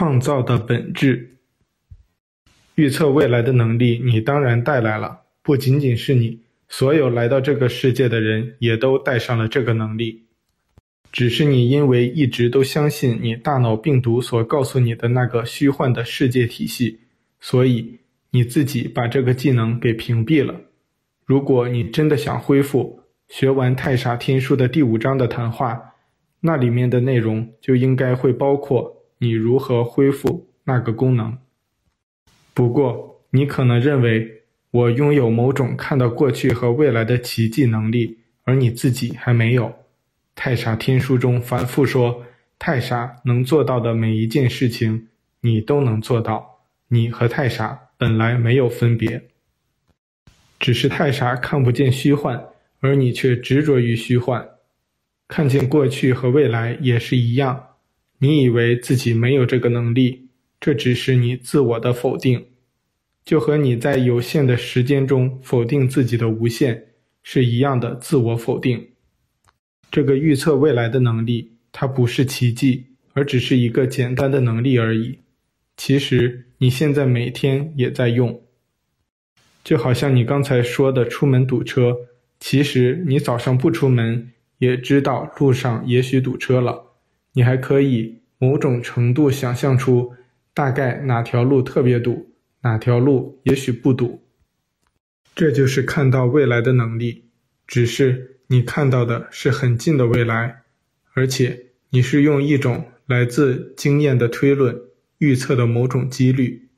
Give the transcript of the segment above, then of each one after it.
创造的本质。预测未来的能力，你当然带来了，不仅仅是你，所有来到这个世界的人也都带上了这个能力。只是你因为一直都相信你大脑病毒所告诉你的那个虚幻的世界体系，所以你自己把这个技能给屏蔽了。如果你真的想恢复，学完《太傻天书》的第五章的谈话，那里面的内容就应该会包括你如何恢复那个功能。不过，你可能认为我拥有某种看到过去和未来的奇迹能力，而你自己还没有。太傻天书中反复说，太傻能做到的每一件事情，你都能做到。你和太傻本来没有分别，只是太傻看不见虚幻，而你却执着于虚幻。看见过去和未来也是一样。你以为自己没有这个能力，这只是你自我的否定，就和你在有限的时间中否定自己的无限是一样的自我否定。这个预测未来的能力，它不是奇迹，而只是一个简单的能力而已。其实你现在每天也在用，就好像你刚才说的出门堵车，其实你早上不出门也知道路上也许堵车了，你还可以某种程度想象出大概哪条路特别堵，哪条路也许不堵。这就是看到未来的能力，只是。你看到的是很近的未来，而且你是用一种来自经验的推论预测的某种几率。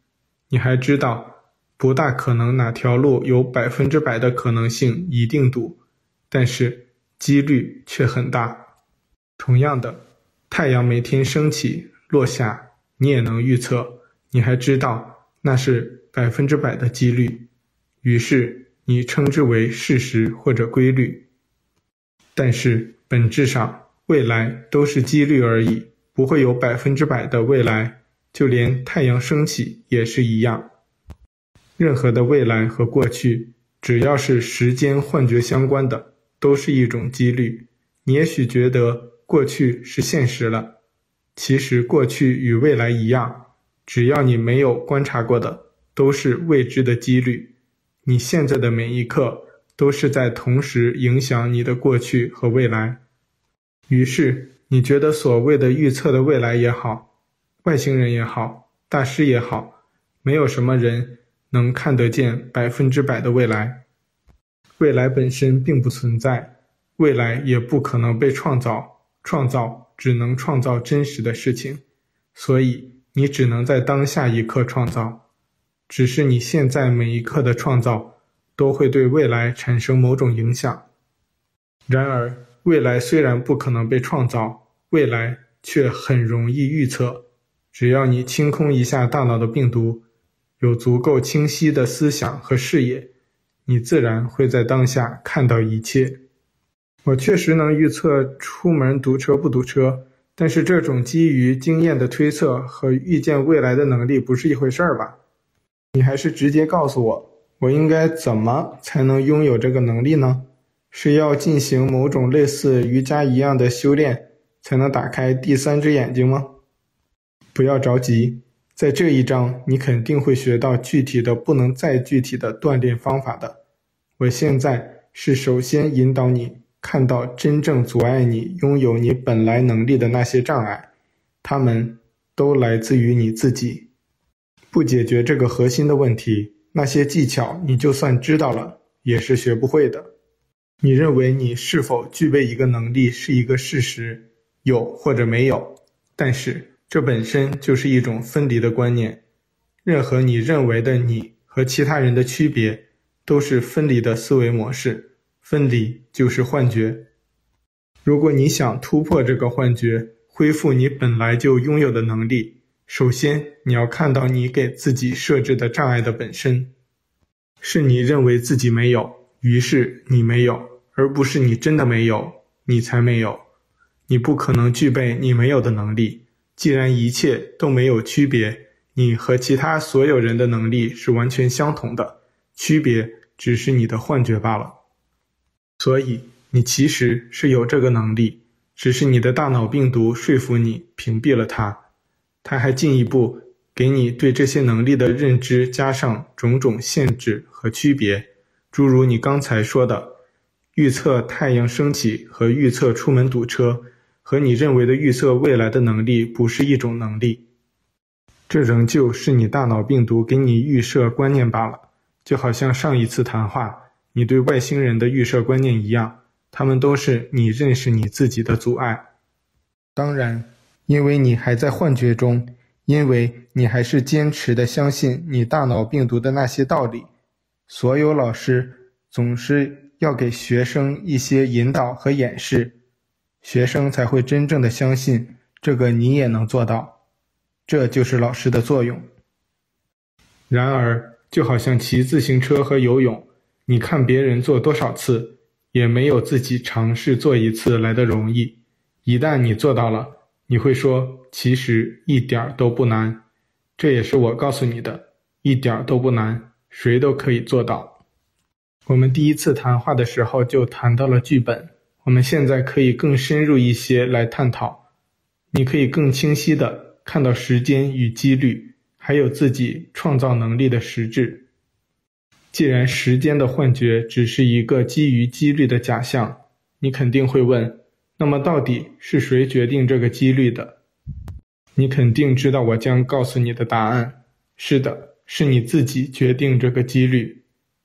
你还知道，不大可能哪条路有百分之百的可能性一定堵，但是几率却很大。同样的，太阳每天升起落下，你也能预测。你还知道那是百分之百的几率，于是你称之为事实或者规律。但是本质上，未来都是几率而已，不会有百分之百的未来。就连太阳升起也是一样。任何的未来和过去，只要是时间幻觉相关的，都是一种几率。你也许觉得过去是现实了，其实过去与未来一样，只要你没有观察过的，都是未知的几率。你现在的每一刻。都是在同时影响你的过去和未来，于是你觉得所谓的预测的未来也好，外星人也好，大师也好，没有什么人能看得见百分之百的未来。未来本身并不存在，未来也不可能被创造，创造只能创造真实的事情，所以你只能在当下一刻创造，只是你现在每一刻的创造。都会对未来产生某种影响。然而，未来虽然不可能被创造，未来却很容易预测。只要你清空一下大脑的病毒，有足够清晰的思想和视野，你自然会在当下看到一切。我确实能预测出门堵车不堵车，但是这种基于经验的推测和预见未来的能力不是一回事儿吧？你还是直接告诉我。我应该怎么才能拥有这个能力呢？是要进行某种类似瑜伽一样的修炼，才能打开第三只眼睛吗？不要着急，在这一章你肯定会学到具体的不能再具体的锻炼方法的。我现在是首先引导你看到真正阻碍你拥有你本来能力的那些障碍，它们都来自于你自己。不解决这个核心的问题。那些技巧，你就算知道了，也是学不会的。你认为你是否具备一个能力是一个事实，有或者没有，但是这本身就是一种分离的观念。任何你认为的你和其他人的区别，都是分离的思维模式。分离就是幻觉。如果你想突破这个幻觉，恢复你本来就拥有的能力。首先，你要看到你给自己设置的障碍的本身，是你认为自己没有，于是你没有，而不是你真的没有，你才没有。你不可能具备你没有的能力。既然一切都没有区别，你和其他所有人的能力是完全相同的，区别只是你的幻觉罢了。所以，你其实是有这个能力，只是你的大脑病毒说服你屏蔽了它。它还进一步给你对这些能力的认知加上种种限制和区别，诸如你刚才说的，预测太阳升起和预测出门堵车，和你认为的预测未来的能力不是一种能力。这仍旧是你大脑病毒给你预设观念罢了，就好像上一次谈话你对外星人的预设观念一样，他们都是你认识你自己的阻碍。当然，因为你还在幻觉中，因为你还是坚持的相信你大脑病毒的那些道理，所有老师总是要给学生一些引导和演示，学生才会真正的相信这个你也能做到。这就是老师的作用。然而，就好像骑自行车和游泳，你看别人做多少次，也没有自己尝试做一次来的容易。一旦你做到了，你会说：“其实一点都不难。”这也是我告诉你的，一点都不难，谁都可以做到。我们第一次谈话的时候就谈到了剧本，我们现在可以更深入一些来探讨。你可以更清晰地。看到时间与几率，还有自己创造能力的实质。既然时间的幻觉只是一个基于几率的假象，你肯定会问：那么到底是谁决定这个几率的？你肯定知道我将告诉你的答案。是的，是你自己决定这个几率。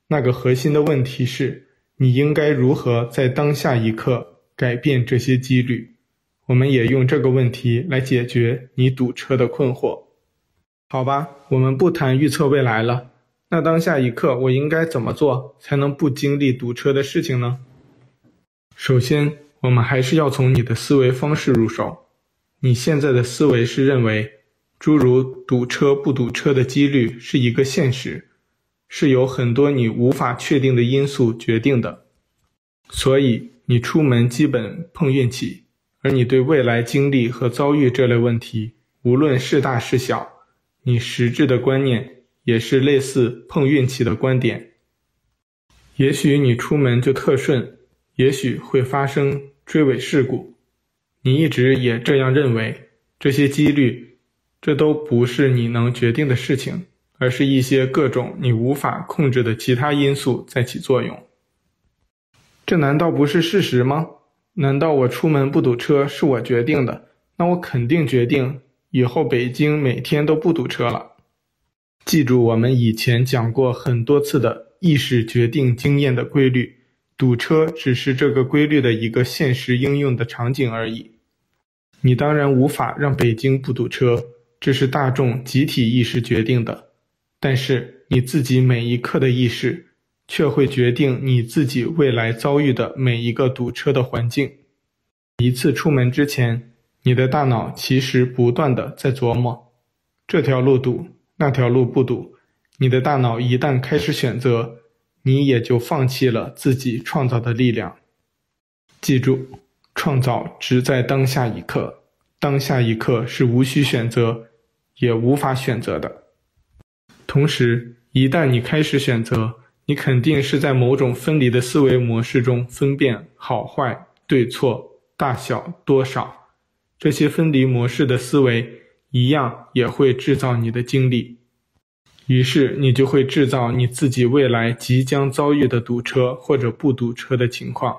那个核心的问题是：你应该如何在当下一刻改变这些几率？我们也用这个问题来解决你堵车的困惑，好吧？我们不谈预测未来了。那当下一刻，我应该怎么做才能不经历堵车的事情呢？首先，我们还是要从你的思维方式入手。你现在的思维是认为，诸如堵车不堵车的几率是一个现实，是由很多你无法确定的因素决定的，所以你出门基本碰运气。而你对未来经历和遭遇这类问题，无论是大是小，你实质的观念也是类似碰运气的观点。也许你出门就特顺，也许会发生追尾事故，你一直也这样认为。这些几率，这都不是你能决定的事情，而是一些各种你无法控制的其他因素在起作用。这难道不是事实吗？难道我出门不堵车是我决定的？那我肯定决定以后北京每天都不堵车了。记住我们以前讲过很多次的意识决定经验的规律，堵车只是这个规律的一个现实应用的场景而已。你当然无法让北京不堵车，这是大众集体意识决定的。但是你自己每一刻的意识。却会决定你自己未来遭遇的每一个堵车的环境。一次出门之前，你的大脑其实不断地在琢磨，这条路堵，那条路不堵。你的大脑一旦开始选择，你也就放弃了自己创造的力量。记住，创造只在当下一刻，当下一刻是无需选择，也无法选择的。同时，一旦你开始选择，你肯定是在某种分离的思维模式中分辨好坏、对错、大小、多少，这些分离模式的思维一样也会制造你的经历，于是你就会制造你自己未来即将遭遇的堵车或者不堵车的情况。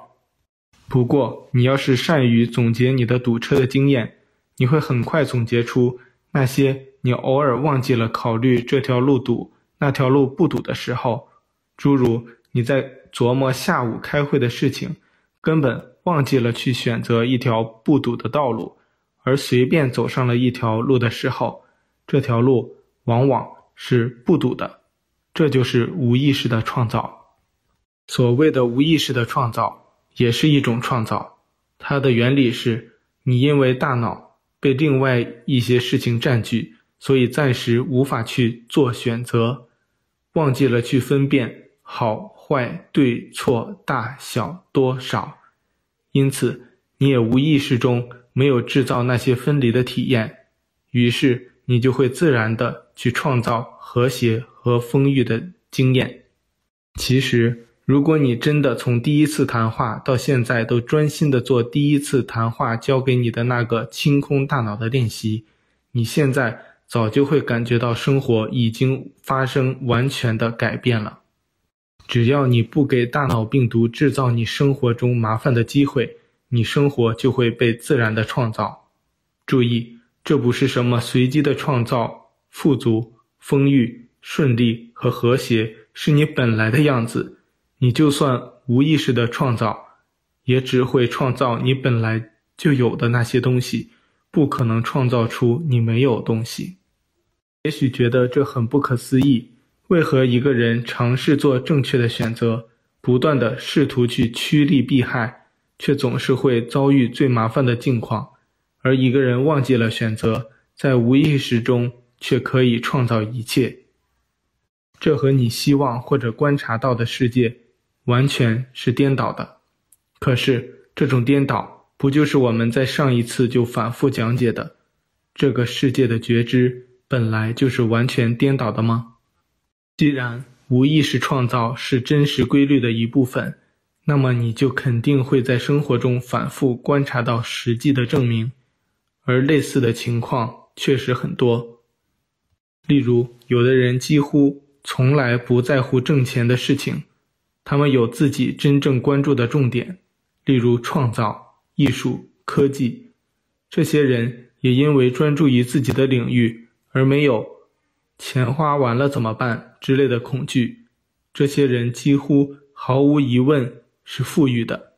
不过，你要是善于总结你的堵车的经验，你会很快总结出那些你偶尔忘记了考虑这条路堵、那条路不堵的时候。诸如你在琢磨下午开会的事情，根本忘记了去选择一条不堵的道路，而随便走上了一条路的时候，这条路往往是不堵的。这就是无意识的创造。所谓的无意识的创造，也是一种创造。它的原理是，你因为大脑被另外一些事情占据，所以暂时无法去做选择，忘记了去分辨。好坏对错大小多少，因此你也无意识中没有制造那些分离的体验，于是你就会自然地去创造和谐和丰裕的经验。其实，如果你真的从第一次谈话到现在都专心的做第一次谈话教给你的那个清空大脑的练习，你现在早就会感觉到生活已经发生完全的改变了。只要你不给大脑病毒制造你生活中麻烦的机会，你生活就会被自然的创造。注意，这不是什么随机的创造，富足、丰裕、顺利和和谐是你本来的样子。你就算无意识的创造，也只会创造你本来就有的那些东西，不可能创造出你没有东西。也许觉得这很不可思议。为何一个人尝试做正确的选择，不断地试图去趋利避害，却总是会遭遇最麻烦的境况；而一个人忘记了选择，在无意识中却可以创造一切？这和你希望或者观察到的世界完全是颠倒的。可是，这种颠倒不就是我们在上一次就反复讲解的，这个世界的觉知本来就是完全颠倒的吗？既然无意识创造是真实规律的一部分，那么你就肯定会在生活中反复观察到实际的证明，而类似的情况确实很多。例如，有的人几乎从来不在乎挣钱的事情，他们有自己真正关注的重点，例如创造、艺术、科技。这些人也因为专注于自己的领域，而没有钱花完了怎么办之类的恐惧，这些人几乎毫无疑问是富裕的。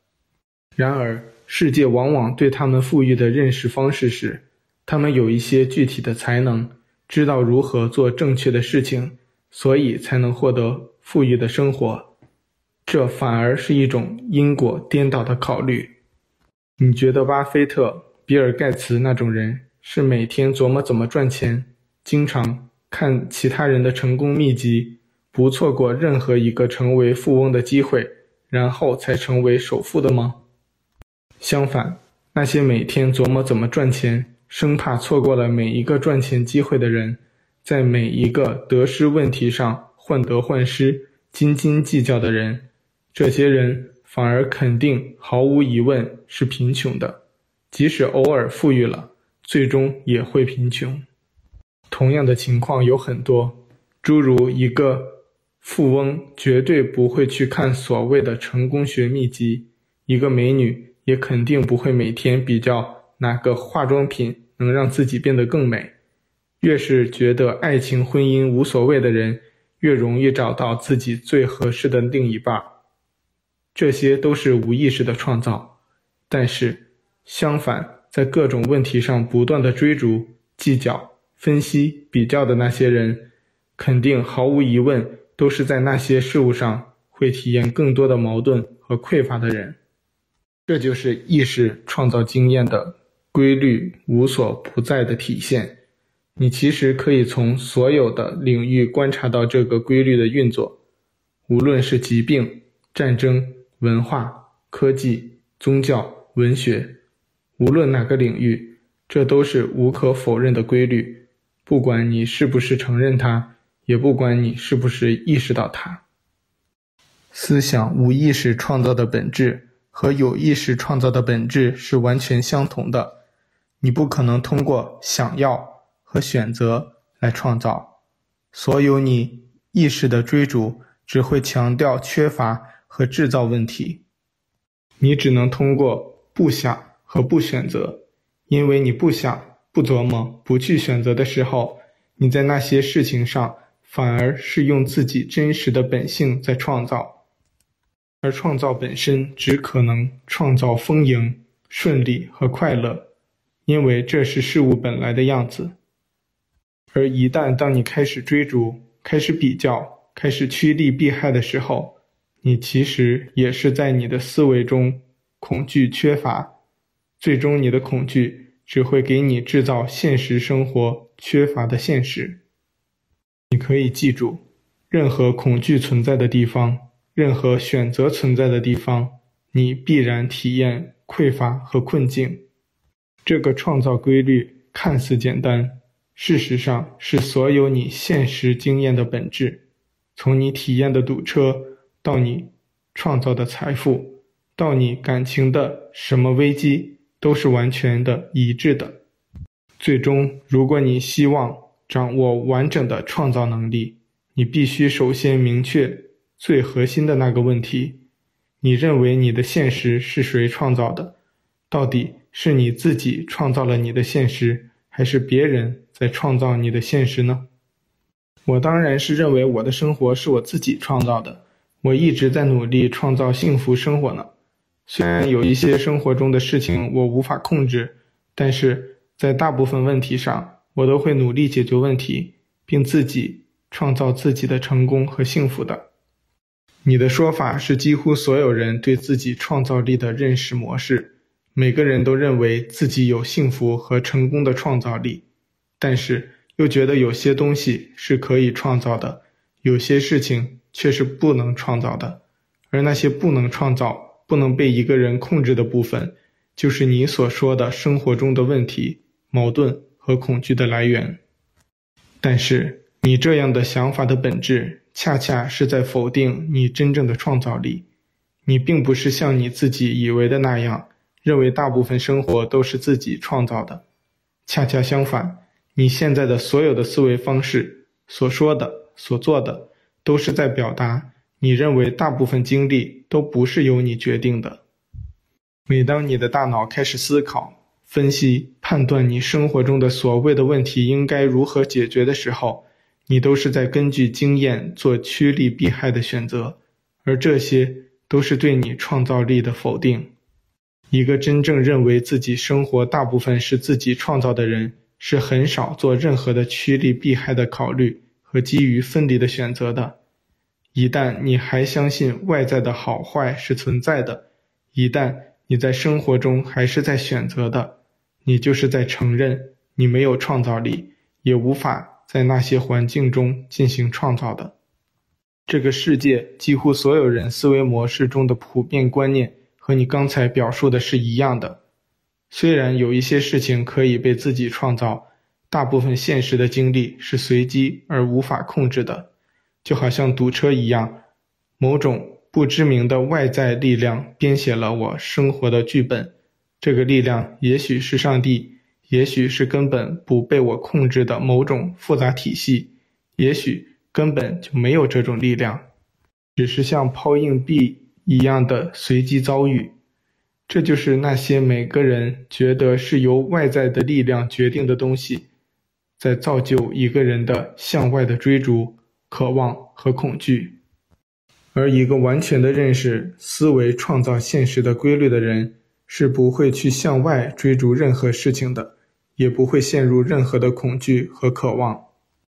然而，世界往往对他们富裕的认识方式是，他们有一些具体的才能，知道如何做正确的事情，所以才能获得富裕的生活。这反而是一种因果颠倒的考虑。你觉得巴菲特、比尔盖茨那种人是每天琢磨怎么赚钱，经常看其他人的成功秘籍，不错过任何一个成为富翁的机会，然后才成为首富的吗？相反，那些每天琢磨怎么赚钱，生怕错过了每一个赚钱机会的人，在每一个得失问题上患得患失、斤斤计较的人，这些人反而肯定毫无疑问是贫穷的，即使偶尔富裕了，最终也会贫穷。同样的情况有很多，诸如一个富翁绝对不会去看所谓的成功学秘籍，一个美女也肯定不会每天比较哪个化妆品能让自己变得更美。越是觉得爱情婚姻无所谓的人，越容易找到自己最合适的另一半。这些都是无意识的创造，但是相反，在各种问题上不断的追逐计较。分析比较的那些人，肯定毫无疑问都是在那些事物上会体验更多的矛盾和匮乏的人。这就是意识创造经验的规律无所不在的体现。你其实可以从所有的领域观察到这个规律的运作，无论是疾病、战争、文化、科技、宗教、文学，无论哪个领域，这都是无可否认的规律。不管你是不是承认它，也不管你是不是意识到它。思想无意识创造的本质和有意识创造的本质是完全相同的。你不可能通过想要和选择来创造。所有你意识的追逐只会强调缺乏和制造问题。你只能通过不想和不选择，因为你不想。不琢磨、不去选择的时候，你在那些事情上反而是用自己真实的本性在创造，而创造本身只可能创造丰盈、顺利和快乐，因为这是事物本来的样子。而一旦当你开始追逐、开始比较、开始趋利避害的时候，你其实也是在你的思维中恐惧缺乏，最终你的恐惧。只会给你制造现实生活缺乏的现实。你可以记住，任何恐惧存在的地方，任何选择存在的地方，你必然体验匮乏和困境。这个创造规律看似简单，事实上是所有你现实经验的本质。从你体验的堵车，到你创造的财富，到你感情的什么危机。都是完全的一致的。最终，如果你希望掌握完整的创造能力，你必须首先明确最核心的那个问题：你认为你的现实是谁创造的？到底是你自己创造了你的现实，还是别人在创造你的现实呢？我当然是认为我的生活是我自己创造的。我一直在努力创造幸福生活呢。虽然有一些生活中的事情我无法控制，但是在大部分问题上，我都会努力解决问题，并自己创造自己的成功和幸福的。你的说法是几乎所有人对自己创造力的认识模式。每个人都认为自己有幸福和成功的创造力，但是又觉得有些东西是可以创造的，有些事情却是不能创造的。而那些不能创造、不能被一个人控制的部分，就是你所说的生活中的问题、矛盾和恐惧的来源。但是，你这样的想法的本质，恰恰是在否定你真正的创造力。你并不是像你自己以为的那样。认为大部分生活都是自己创造的，恰恰相反，你现在的所有的思维方式、所说的、所做的，都是在表达你认为大部分经历都不是由你决定的。每当你的大脑开始思考、分析、判断你生活中的所谓的问题应该如何解决的时候，你都是在根据经验做趋利避害的选择，而这些都是对你创造力的否定。一个真正认为自己生活大部分是自己创造的人，是很少做任何的趋利避害的考虑和基于分离的选择的。一旦你还相信外在的好坏是存在的，一旦你在生活中还是在选择的，你就是在承认你没有创造力，也无法在那些环境中进行创造的。这个世界几乎所有人思维模式中的普遍观念。和你刚才表述的是一样的，虽然有一些事情可以被自己创造，大部分现实的经历是随机而无法控制的，就好像堵车一样，某种不知名的外在力量编写了我生活的剧本，这个力量也许是上帝，也许是根本不被我控制的某种复杂体系，也许根本就没有这种力量，只是像抛硬币。一样的随机遭遇，这就是那些每个人觉得是由外在的力量决定的东西，在造就一个人的向外的追逐、渴望和恐惧。而一个完全的认识思维创造现实的规律的人，是不会去向外追逐任何事情的，也不会陷入任何的恐惧和渴望。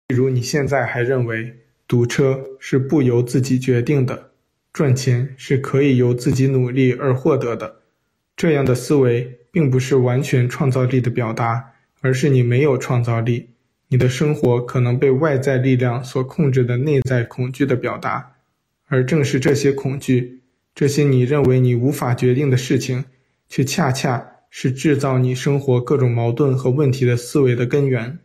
例如，你现在还认为堵车是不由自己决定的。赚钱是可以由自己努力而获得的，这样的思维并不是完全创造力的表达，而是你没有创造力，你的生活可能被外在力量所控制的内在恐惧的表达，而正是这些恐惧，这些你认为你无法决定的事情，却恰恰是制造你生活各种矛盾和问题的思维的根源。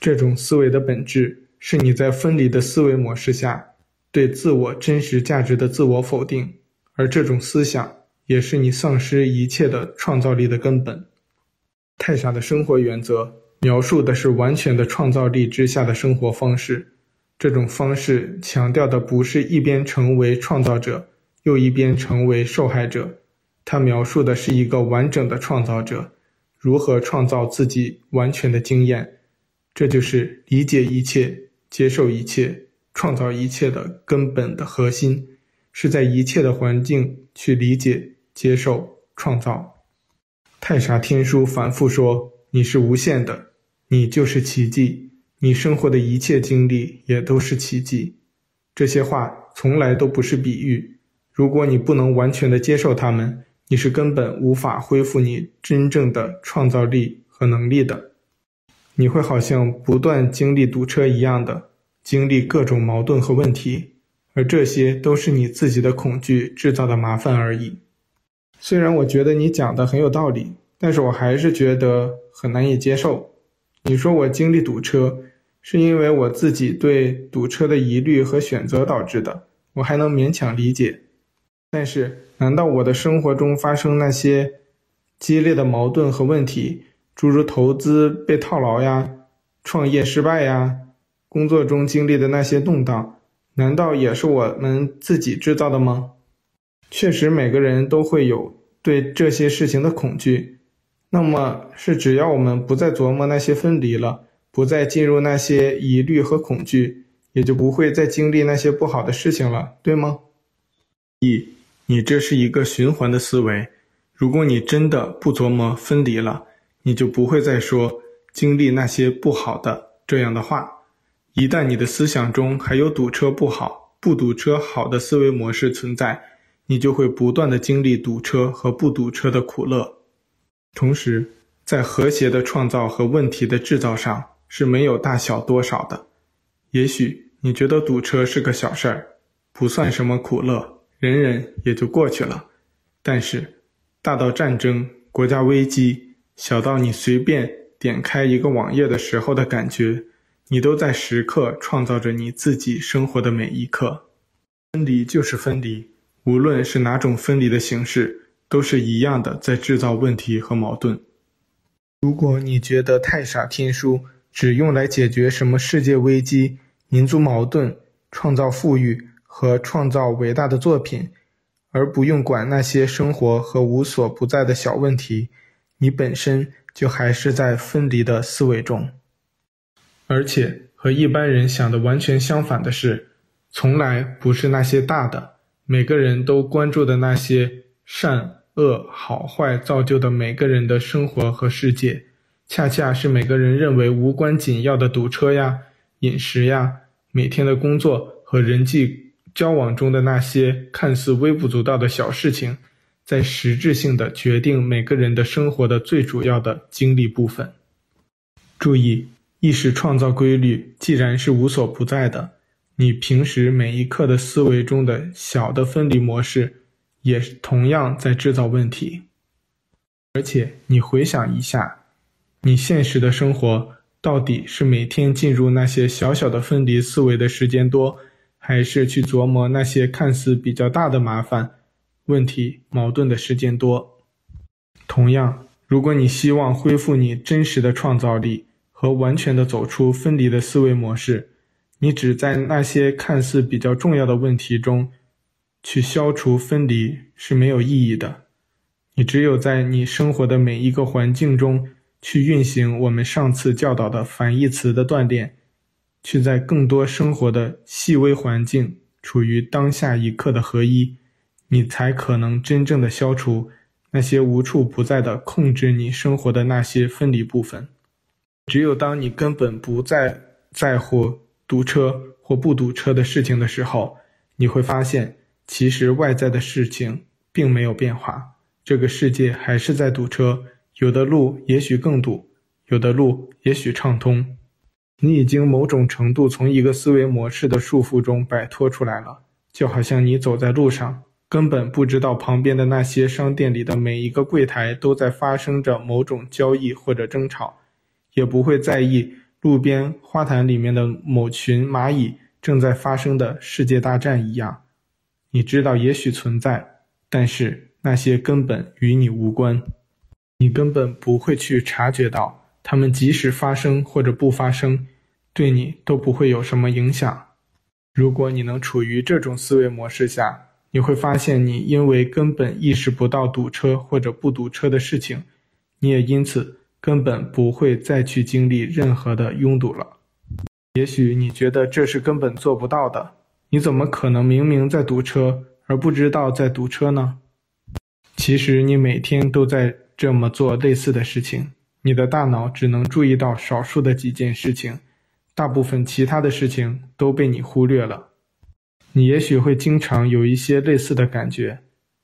这种思维的本质是你在分离的思维模式下。对自我真实价值的自我否定，而这种思想也是你丧失一切的创造力的根本。泰傻的生活原则描述的是完全的创造力之下的生活方式。这种方式强调的不是一边成为创造者，又一边成为受害者。它描述的是一个完整的创造者如何创造自己完全的经验。这就是理解一切，接受一切。创造一切的根本的核心，是在一切的环境去理解、接受、创造。泰莎天书反复说：“你是无限的，你就是奇迹，你生活的一切经历也都是奇迹。”这些话从来都不是比喻。如果你不能完全的接受它们，你是根本无法恢复你真正的创造力和能力的。你会好像不断经历堵车一样的。经历各种矛盾和问题，而这些都是你自己的恐惧制造的麻烦而已。虽然我觉得你讲的很有道理，但是我还是觉得很难以接受。你说我经历堵车，是因为我自己对堵车的疑虑和选择导致的，我还能勉强理解。但是，难道我的生活中发生那些激烈的矛盾和问题，诸如投资被套牢呀、创业失败呀、工作中经历的那些动荡，难道也是我们自己制造的吗？确实，每个人都会有对这些事情的恐惧。那么，是只要我们不再琢磨那些分离了，不再进入那些疑虑和恐惧，也就不会再经历那些不好的事情了，对吗？一，你这是一个循环的思维。如果你真的不琢磨分离了，你就不会再说经历那些不好的这样的话。一旦你的思想中还有堵车不好、不堵车好的思维模式存在，你就会不断的经历堵车和不堵车的苦乐。同时，在和谐的创造和问题的制造上是没有大小多少的。也许你觉得堵车是个小事儿，不算什么苦乐，忍忍也就过去了。但是，大到战争、国家危机。小到你随便点开一个网页的时候的感觉，你都在时刻创造着你自己生活的每一刻。分离就是分离，无论是哪种分离的形式，都是一样的在制造问题和矛盾。如果你觉得太傻天书只用来解决什么世界危机、民族矛盾、创造富裕和创造伟大的作品，而不用管那些生活和无所不在的小问题，你本身就还是在分离的思维中，而且和一般人想的完全相反的是，从来不是那些大的，每个人都关注的那些善恶好坏造就的每个人的生活和世界，恰恰是每个人认为无关紧要的堵车呀、饮食呀、每天的工作和人际交往中的那些看似微不足道的小事情。在实质性的决定每个人的生活的最主要的经历部分。注意，意识创造规律既然是无所不在的，你平时每一刻的思维中的小的分离模式，也同样在制造问题。而且，你回想一下，你现实的生活到底是每天进入那些小小的分离思维的时间多，还是去琢磨那些看似比较大的麻烦？问题矛盾的时间多。同样，如果你希望恢复你真实的创造力和完全的走出分离的思维模式，你只在那些看似比较重要的问题中去消除分离是没有意义的。你只有在你生活的每一个环境中去运行我们上次教导的反义词的锻炼，去在更多生活的细微环境处于当下一刻的合一。你才可能真正的消除那些无处不在的控制你生活的那些分离部分。只有当你根本不再在乎堵车或不堵车的事情的时候，你会发现，其实外在的事情并没有变化，这个世界还是在堵车，有的路也许更堵，有的路也许畅通。你已经某种程度从一个思维模式的束缚中摆脱出来了，就好像你走在路上。根本不知道旁边的那些商店里的每一个柜台都在发生着某种交易或者争吵，也不会在意路边花坛里面的某群蚂蚁正在发生的世界大战一样。你知道也许存在，但是那些根本与你无关，你根本不会去察觉到，它们即使发生或者不发生，对你都不会有什么影响。如果你能处于这种思维模式下，你会发现，你因为根本意识不到堵车或者不堵车的事情，你也因此根本不会再去经历任何的拥堵了。也许你觉得这是根本做不到的，你怎么可能明明在堵车而不知道在堵车呢？其实你每天都在这么做类似的事情，你的大脑只能注意到少数的几件事情，大部分其他的事情都被你忽略了。你也许会经常有一些类似的感觉，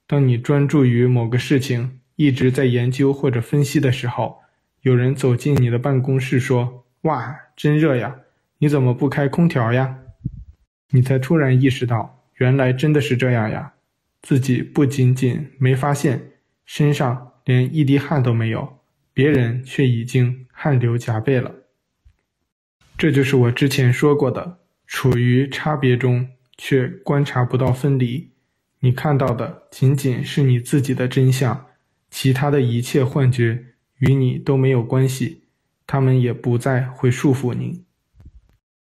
当你专注于某个事情，一直在研究或者分析的时候，有人走进你的办公室说：“哇，真热呀！你怎么不开空调呀？”你才突然意识到，原来真的是这样呀！自己不仅仅没发现，身上连一滴汗都没有，别人却已经汗流浃背了。这就是我之前说过的，处于差别中。却观察不到分离，你看到的仅仅是你自己的真相，其他的一切幻觉与你都没有关系，他们也不再会束缚你。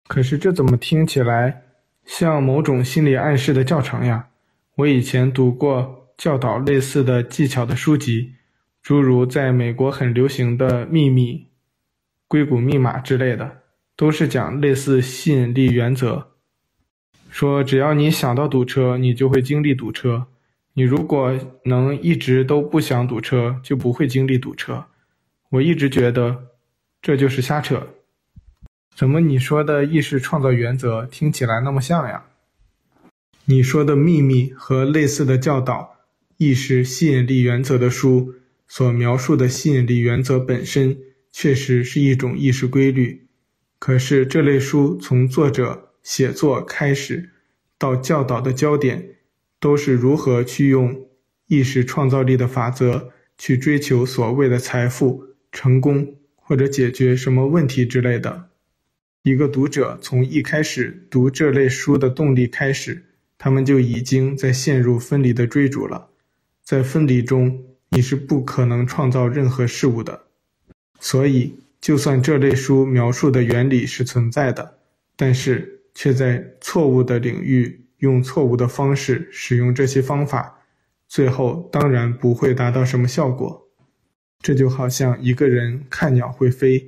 可是这怎么听起来像某种心理暗示的教程呀？我以前读过教导类似的技巧的书籍，诸如在美国很流行的《秘密》、《硅谷密码》之类的，都是讲类似吸引力原则，说只要你想到堵车，你就会经历堵车。你如果能一直都不想堵车，就不会经历堵车。我一直觉得这就是瞎扯。怎么你说的意识创造原则听起来那么像呀？你说的秘密和类似的教导意识吸引力原则的书所描述的吸引力原则本身确实是一种意识规律。可是这类书从作者写作开始到教导的焦点，都是如何去用意识创造力的法则去追求所谓的财富、成功或者解决什么问题之类的。一个读者从一开始读这类书的动力开始。他们就已经在陷入分离的追逐了，在分离中，你是不可能创造任何事物的。所以，就算这类书描述的原理是存在的，但是却在错误的领域用错误的方式使用这些方法，最后当然不会达到什么效果。这就好像一个人看鸟会飞，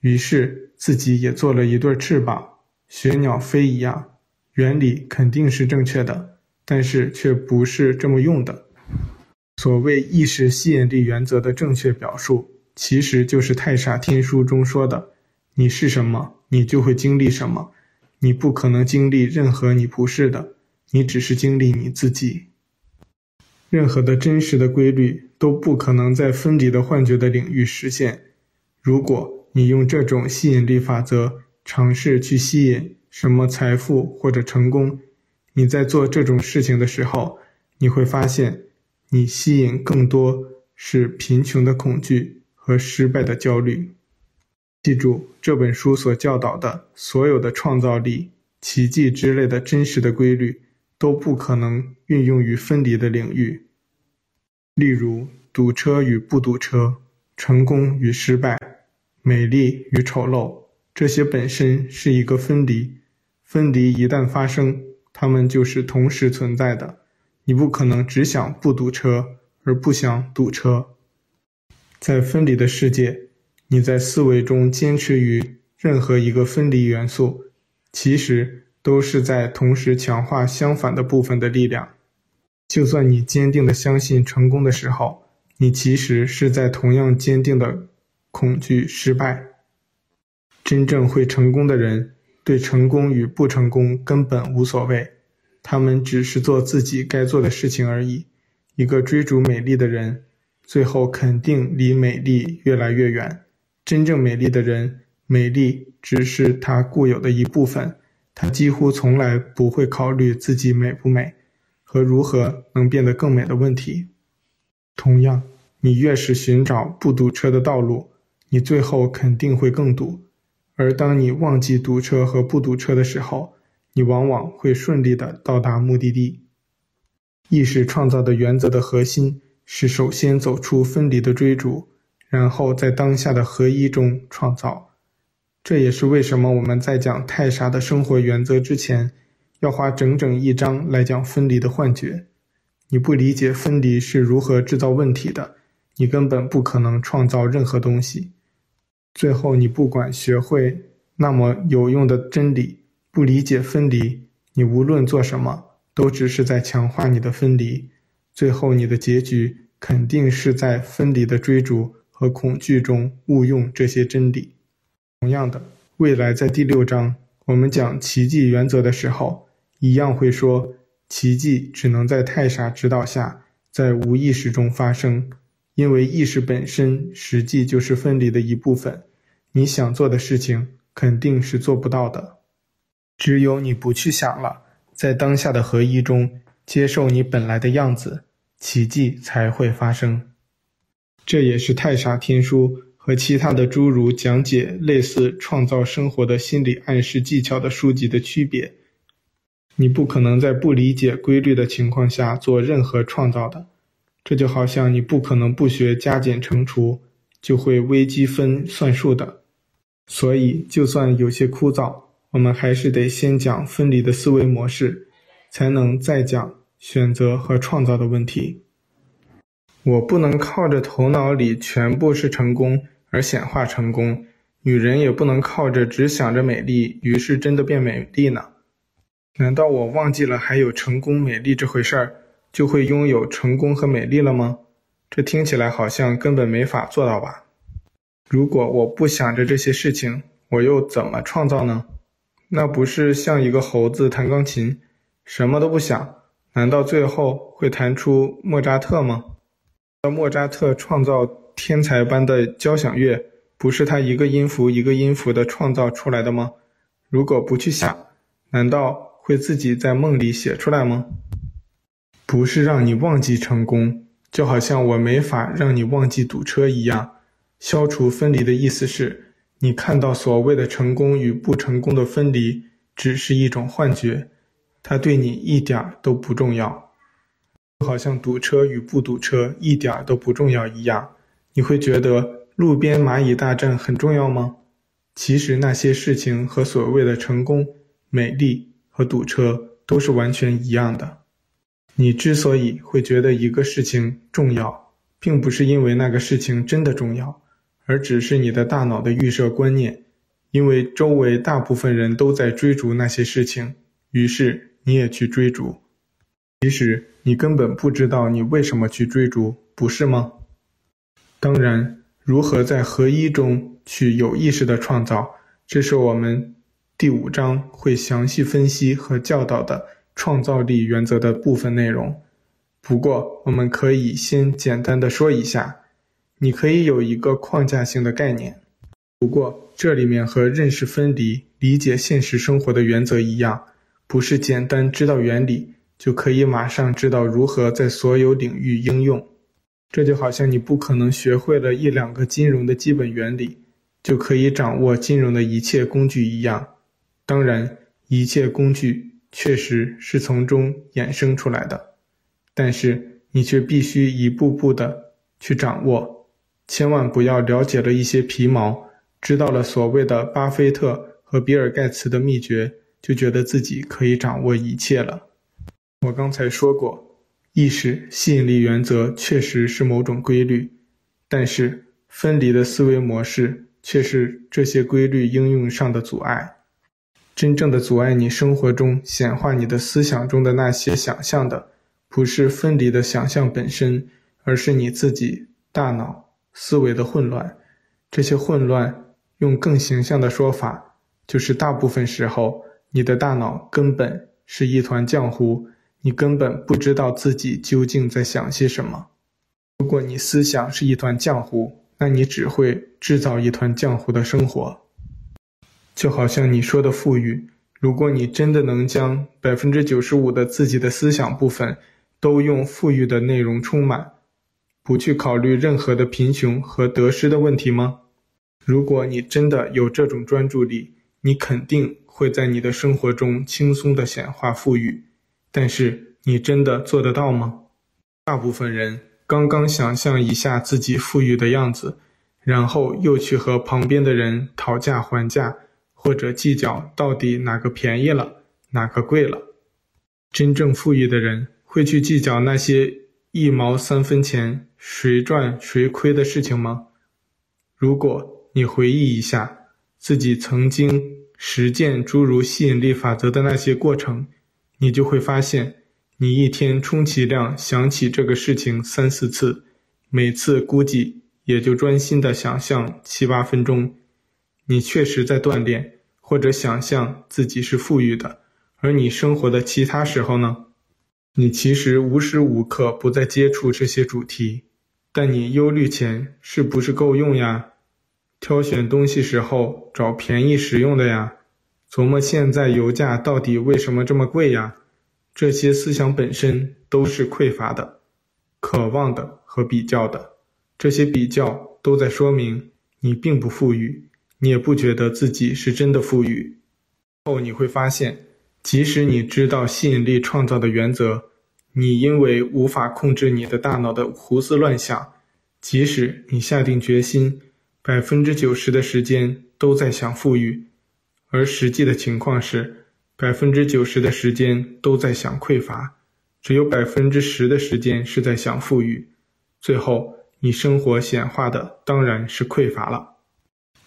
于是自己也做了一对翅膀，学鸟飞一样。原理肯定是正确的，但是却不是这么用的。所谓意识吸引力原则的正确表述，其实就是《太傻天书》中说的：“你是什么，你就会经历什么。你不可能经历任何你不是的，你只是经历你自己。任何的真实的规律都不可能在分离的幻觉的领域实现。如果你用这种吸引力法则尝试去吸引。”什么财富或者成功？你在做这种事情的时候，你会发现，你吸引更多是贫穷的恐惧和失败的焦虑。记住，这本书所教导的所有的创造力、奇迹之类的真实的规律，都不可能运用于分离的领域。例如，堵车与不堵车，成功与失败，美丽与丑陋，这些本身是一个分离。分离一旦发生，它们就是同时存在的。你不可能只想不堵车，而不想堵车。在分离的世界，你在思维中坚持于任何一个分离元素，其实都是在同时强化相反的部分的力量。就算你坚定的相信成功的时候，你其实是在同样坚定的恐惧失败。真正会成功的人，对成功与不成功根本无所谓，他们只是做自己该做的事情而已。一个追逐美丽的人，最后肯定离美丽越来越远。真正美丽的人，美丽只是他固有的一部分，他几乎从来不会考虑自己美不美和如何能变得更美的问题。同样，你越是寻找不堵车的道路，你最后肯定会更堵。而当你忘记堵车和不堵车的时候，你往往会顺利地到达目的地。意识创造的原则的核心是首先走出分离的追逐，然后在当下的合一中创造。这也是为什么我们在讲太傻的生活原则之前，要花整整一章来讲分离的幻觉。你不理解分离是如何制造问题的，你根本不可能创造任何东西。最后，你不管学会那么有用的真理，不理解分离，你无论做什么，都只是在强化你的分离。最后，你的结局肯定是在分离的追逐和恐惧中误用这些真理。同样的，未来在第六章我们讲奇迹原则的时候，一样会说，奇迹只能在太傻指导下，在无意识中发生。因为意识本身实际就是分离的一部分，你想做的事情肯定是做不到的。只有你不去想了，在当下的合一中接受你本来的样子，奇迹才会发生。这也是太傻天书和其他的诸如讲解类似创造生活的心理暗示技巧的书籍的区别。你不可能在不理解规律的情况下做任何创造的。这就好像你不可能不学加减乘除，就会微积分算数的。所以，就算有些枯燥，我们还是得先讲分离的思维模式，才能再讲选择和创造的问题。我不能靠着头脑里全部是成功而显化成功，女人也不能靠着只想着美丽，于是真的变美丽呢？难道我忘记了还有成功美丽这回事儿，就会拥有成功和美丽了吗？这听起来好像根本没法做到吧？如果我不想着这些事情，我又怎么创造呢？那不是像一个猴子弹钢琴，什么都不想，难道最后会弹出莫扎特吗？莫扎特创造天才般的交响乐，不是他一个音符一个音符的创造出来的吗？如果不去想，难道会自己在梦里写出来吗？不是让你忘记成功，就好像我没法让你忘记堵车一样。消除分离的意思是，你看到所谓的成功与不成功的分离只是一种幻觉，它对你一点都不重要。就好像堵车与不堵车一点都不重要一样，你会觉得路边蚂蚁大战很重要吗？其实那些事情和所谓的成功、美丽和堵车都是完全一样的。你之所以会觉得一个事情重要，并不是因为那个事情真的重要。而只是你的大脑的预设观念，因为周围大部分人都在追逐那些事情，于是你也去追逐。其实你根本不知道你为什么去追逐，不是吗？当然，如何在合一中去有意识地创造，这是我们第五章会详细分析和教导的创造力原则的部分内容。不过，我们可以先简单的说一下。你可以有一个框架性的概念，不过这里面和认识分离、理解现实生活的原则一样，不是简单知道原理就可以马上知道如何在所有领域应用。这就好像你不可能学会了一两个金融的基本原理，就可以掌握金融的一切工具一样。当然，一切工具确实是从中衍生出来的，但是你却必须一步步的去掌握。千万不要了解了一些皮毛，知道了所谓的巴菲特和比尔盖茨的秘诀，就觉得自己可以掌握一切了。我刚才说过，意识吸引力原则确实是某种规律，但是分离的思维模式却是这些规律应用上的阻碍。真正的阻碍你生活中显化你的思想中的那些想象的，不是分离的想象本身，而是你自己大脑。思维的混乱，这些混乱，用更形象的说法，就是大部分时候，你的大脑根本是一团浆糊，你根本不知道自己究竟在想些什么。如果你思想是一团浆糊，那你只会制造一团浆糊的生活。就好像你说的富裕，如果你真的能将百分之九十五的自己的思想部分都用富裕的内容充满。不去考虑任何的贫穷和得失的问题吗？如果你真的有这种专注力，你肯定会在你的生活中轻松地显化富裕。但是你真的做得到吗？大部分人刚刚想象一下自己富裕的样子，然后又去和旁边的人讨价还价，或者计较到底哪个便宜了，哪个贵了。真正富裕的人会去计较那些一毛三分钱，谁赚谁亏的事情吗？如果你回忆一下自己曾经实践诸如吸引力法则的那些过程，你就会发现，你一天充其量想起这个事情三四次，每次估计也就专心的想象七八分钟。你确实在锻炼，或者想象自己是富裕的，而你生活的其他时候呢？你其实无时无刻不在接触这些主题，但你忧虑钱是不是够用呀？挑选东西时候找便宜实用的呀？琢磨现在油价到底为什么这么贵呀？这些思想本身都是匮乏的、渴望的和比较的，这些比较都在说明你并不富裕，你也不觉得自己是真的富裕。后你会发现。即使你知道吸引力创造的原则，你因为无法控制你的大脑的胡思乱想，即使你下定决心，百分之九十的时间都在想富裕，而实际的情况是，百分之九十的时间都在想匮乏，只有百分之十的时间是在想富裕。最后，你生活显化的当然是匮乏了。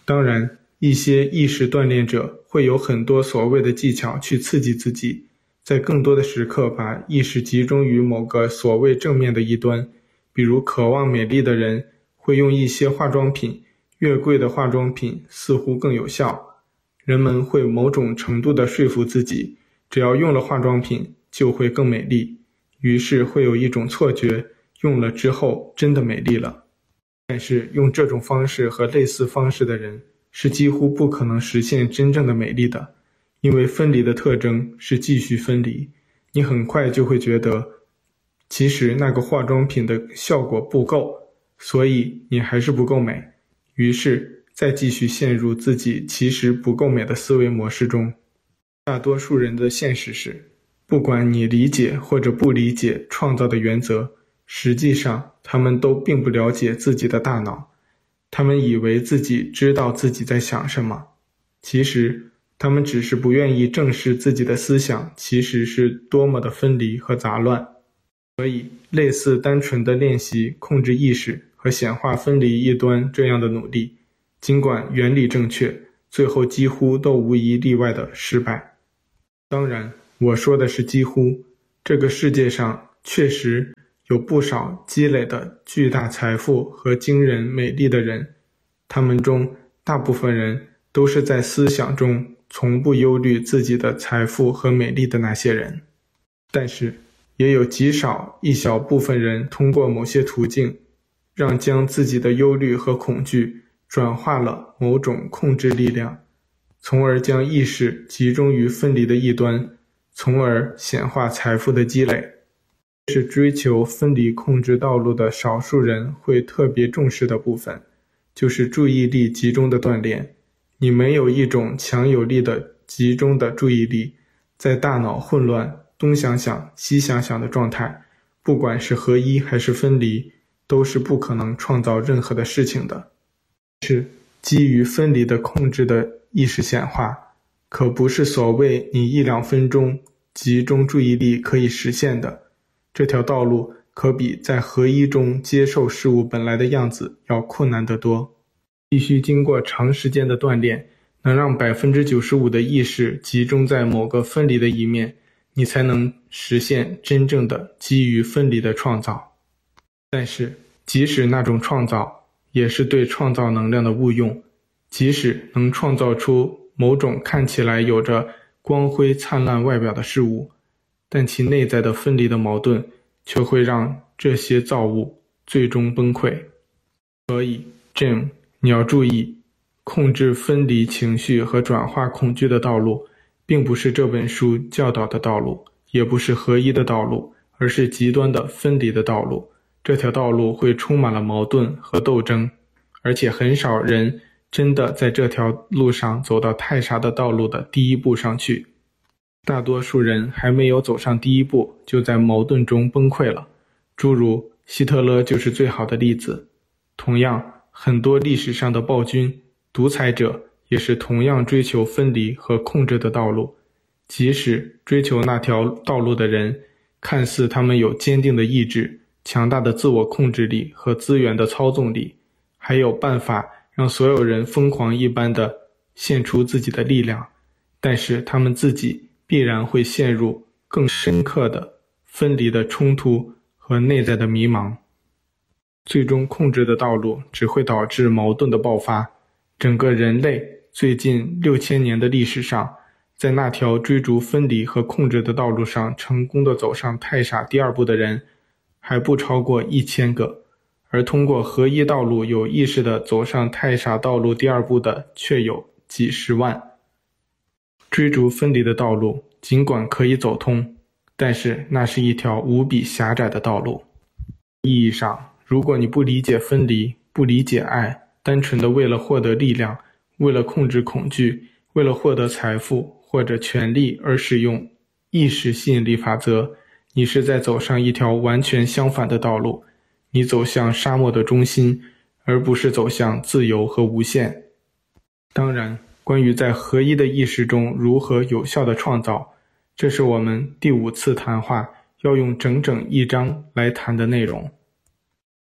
当然，一些意识锻炼者会有很多所谓的技巧去刺激自己，在更多的时刻把意识集中于某个所谓正面的一端。比如，渴望美丽的人会用一些化妆品，越贵的化妆品似乎更有效。人们会某种程度地说服自己，只要用了化妆品就会更美丽，于是会有一种错觉，用了之后真的美丽了。但是，用这种方式和类似方式的人是几乎不可能实现真正的美丽的，因为分离的特征是继续分离。你很快就会觉得。其实那个化妆品的效果不够，所以你还是不够美，于是再继续陷入自己其实不够美的思维模式中。大多数人的现实是，不管你理解或者不理解创造的原则，实际上他们都并不了解自己的大脑，他们以为自己知道自己在想什么，其实他们只是不愿意正视自己的思想其实是多么的分离和杂乱。所以，类似单纯的练习控制意识和显化分离一端这样的努力，尽管原理正确，最后几乎都无一例外的失败。当然，我说的是几乎。这个世界上确实有不少积累的巨大财富和惊人美丽的人，他们中大部分人都是在思想中从不忧虑自己的财富和美丽的那些人。但是，也有极少一小部分人通过某些途径，让将自己的忧虑和恐惧转化了某种控制力量，从而将意识集中于分离的一端，从而显化财富的积累。是追求分离控制道路的少数人会特别重视的部分，就是注意力集中的锻炼。你没有一种强有力的集中的注意力，在大脑混乱。东想想，西想想的状态，不管是合一还是分离，都是不可能创造任何的事情的。是基于分离的控制的意识显化，可不是所谓你一两分钟集中注意力可以实现的。这条道路可比在合一中接受事物本来的样子要困难得多，必须经过长时间的锻炼，能让百分之九十五的意识集中在某个分离的一面。你才能实现真正的基于分离的创造，但是即使那种创造也是对创造能量的误用，即使能创造出某种看起来有着光辉灿烂外表的事物，但其内在的分离的矛盾却会让这些造物最终崩溃。所以，Jim，你要注意，控制分离情绪和转化恐惧的道路。并不是这本书教导的道路，也不是合一的道路，而是极端的分离的道路。这条道路会充满了矛盾和斗争，而且很少人真的在这条路上走到太傻的道路的第一步上去。大多数人还没有走上第一步，就在矛盾中崩溃了。诸如希特勒就是最好的例子。同样，很多历史上的暴君、独裁者。也是同样追求分离和控制的道路，即使追求那条道路的人，看似他们有坚定的意志、强大的自我控制力和资源的操纵力，还有办法让所有人疯狂一般的献出自己的力量，但是他们自己必然会陷入更深刻的分离的冲突和内在的迷茫，最终控制的道路只会导致矛盾的爆发，整个人类。最近六千年的历史上，在那条追逐分离和控制的道路上成功的走上太傻第二步的人，还不超过一千个，而通过合一道路有意识的走上太傻道路第二步的却有几十万。追逐分离的道路尽管可以走通，但是那是一条无比狭窄的道路。意义上，如果你不理解分离，不理解爱，单纯的为了获得力量。为了控制恐惧，为了获得财富或者权力而使用意识吸引力法则，你是在走上一条完全相反的道路。你走向沙漠的中心，而不是走向自由和无限。当然，关于在合一的意识中如何有效的创造，这是我们第五次谈话要用整整一章来谈的内容。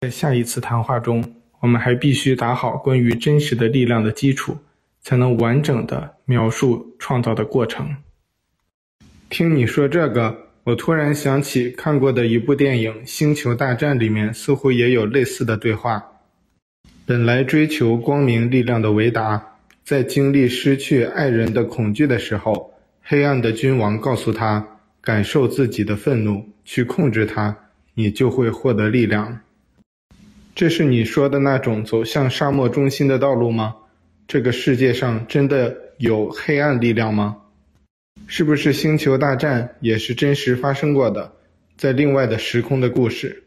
在下一次谈话中，我们还必须打好关于真实的力量的基础，才能完整地描述创造的过程。听你说这个，我突然想起看过的一部电影《星球大战》里面似乎也有类似的对话。本来追求光明力量的维达，在经历失去爱人的恐惧的时候，黑暗的君王告诉他：感受自己的愤怒，去控制它，你就会获得力量。这是你说的那种走向沙漠中心的道路吗？这个世界上真的有黑暗力量吗？是不是星球大战也是真实发生过的，在另外的时空的故事？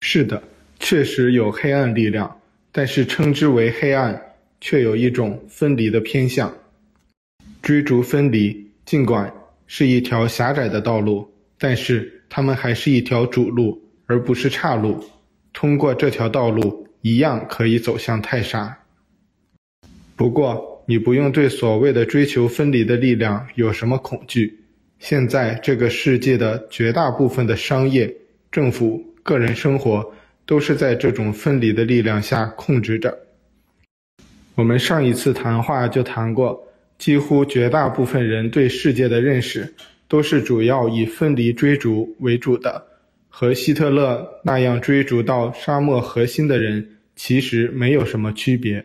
是的，确实有黑暗力量，但是称之为黑暗，却有一种分离的偏向。追逐分离，尽管是一条狭窄的道路，但是它们还是一条主路，而不是岔路。通过这条道路，一样可以走向太沙。不过，你不用对所谓的追求分离的力量有什么恐惧。现在这个世界的绝大部分的商业、政府、个人生活，都是在这种分离的力量下控制着。我们上一次谈话就谈过，几乎绝大部分人对世界的认识，都是主要以分离追逐为主的。和希特勒那样追逐到沙漠核心的人，其实没有什么区别。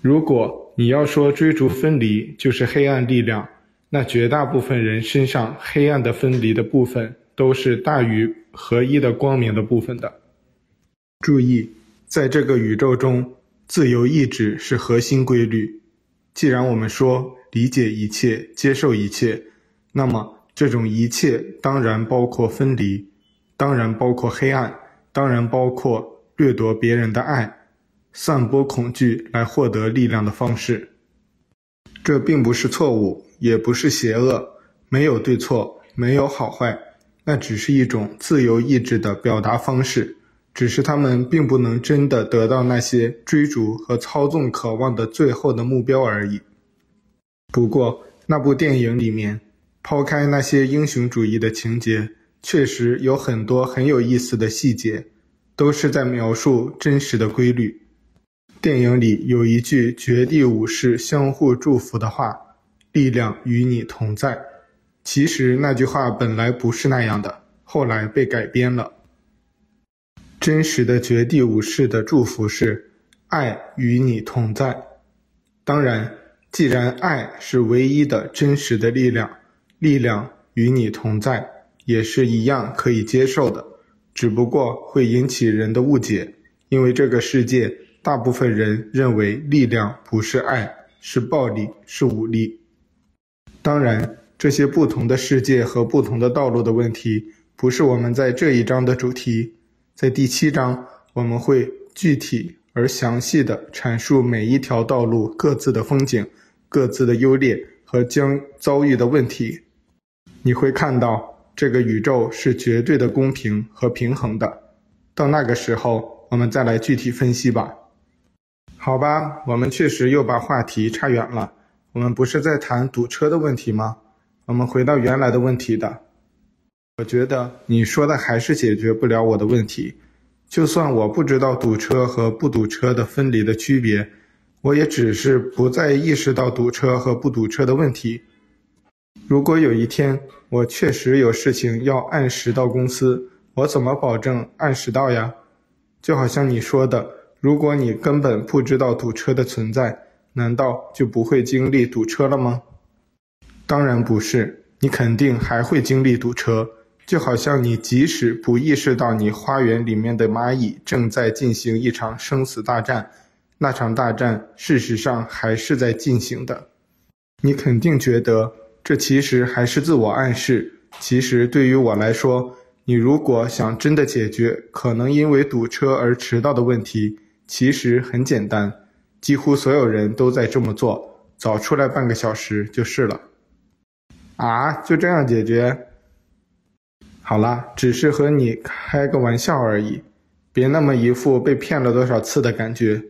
如果你要说追逐分离就是黑暗力量，那绝大部分人身上黑暗的分离的部分都是大于合一的光明的部分的。注意，在这个宇宙中，自由意志是核心规律。既然我们说理解一切、接受一切，那么这种一切当然包括分离。当然包括黑暗，当然包括掠夺别人的爱，散播恐惧来获得力量的方式。这并不是错误，也不是邪恶，没有对错，没有好坏，那只是一种自由意志的表达方式。只是他们并不能真的得到那些追逐和操纵渴望的最后的目标而已。不过，那部电影里面，抛开那些英雄主义的情节。确实有很多很有意思的细节，都是在描述真实的规律。电影里有一句绝地武士相互祝福的话：“力量与你同在。”其实那句话本来不是那样的，后来被改编了。真实的绝地武士的祝福是：“爱与你同在。”当然，既然爱是唯一的真实的力量，力量与你同在。也是一样可以接受的，只不过会引起人的误解，因为这个世界大部分人认为力量不是爱，是暴力，是武力。当然，这些不同的世界和不同的道路的问题，不是我们在这一章的主题。在第七章，我们会具体而详细地阐述每一条道路各自的风景、各自的优劣和将遭遇的问题。你会看到。这个宇宙是绝对的公平和平衡的，到那个时候，我们再来具体分析吧。好吧，我们确实又把话题差远了。我们不是在谈堵车的问题吗？我们回到原来的问题的。我觉得你说的还是解决不了我的问题。就算我不知道堵车和不堵车的分离的区别，我也只是不再意识到堵车和不堵车的问题。如果有一天我确实有事情要按时到公司，我怎么保证按时到呀？就好像你说的，如果你根本不知道堵车的存在，难道就不会经历堵车了吗？当然不是，你肯定还会经历堵车。就好像你即使不意识到你花园里面的蚂蚁正在进行一场生死大战，那场大战事实上还是在进行的。你肯定觉得。这其实还是自我暗示。其实对于我来说，你如果想真的解决可能因为堵车而迟到的问题，其实很简单，几乎所有人都在这么做，早出来半个小时就是了。啊，就这样解决？好啦，只是和你开个玩笑而已。别那么一副被骗了多少次的感觉。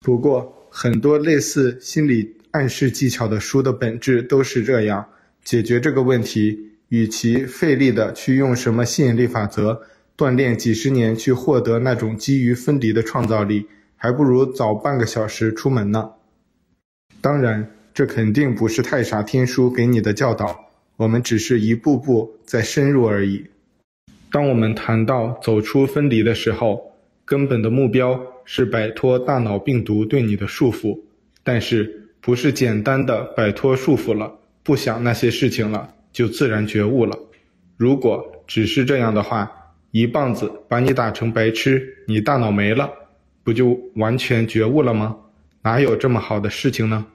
不过，很多类似心理暗示技巧的书的本质都是这样。解决这个问题，与其费力的去用什么吸引力法则锻炼几十年去获得那种基于分离的创造力，还不如早半个小时出门呢。当然，这肯定不是太傻天书给你的教导，我们只是一步步在深入而已。当我们谈到走出分离的时候，根本的目标是摆脱大脑病毒对你的束缚，但是不是简单的摆脱束缚了，不想那些事情了，就自然觉悟了。如果只是这样的话，一棒子把你打成白痴，你大脑没了，不就完全觉悟了吗？哪有这么好的事情呢？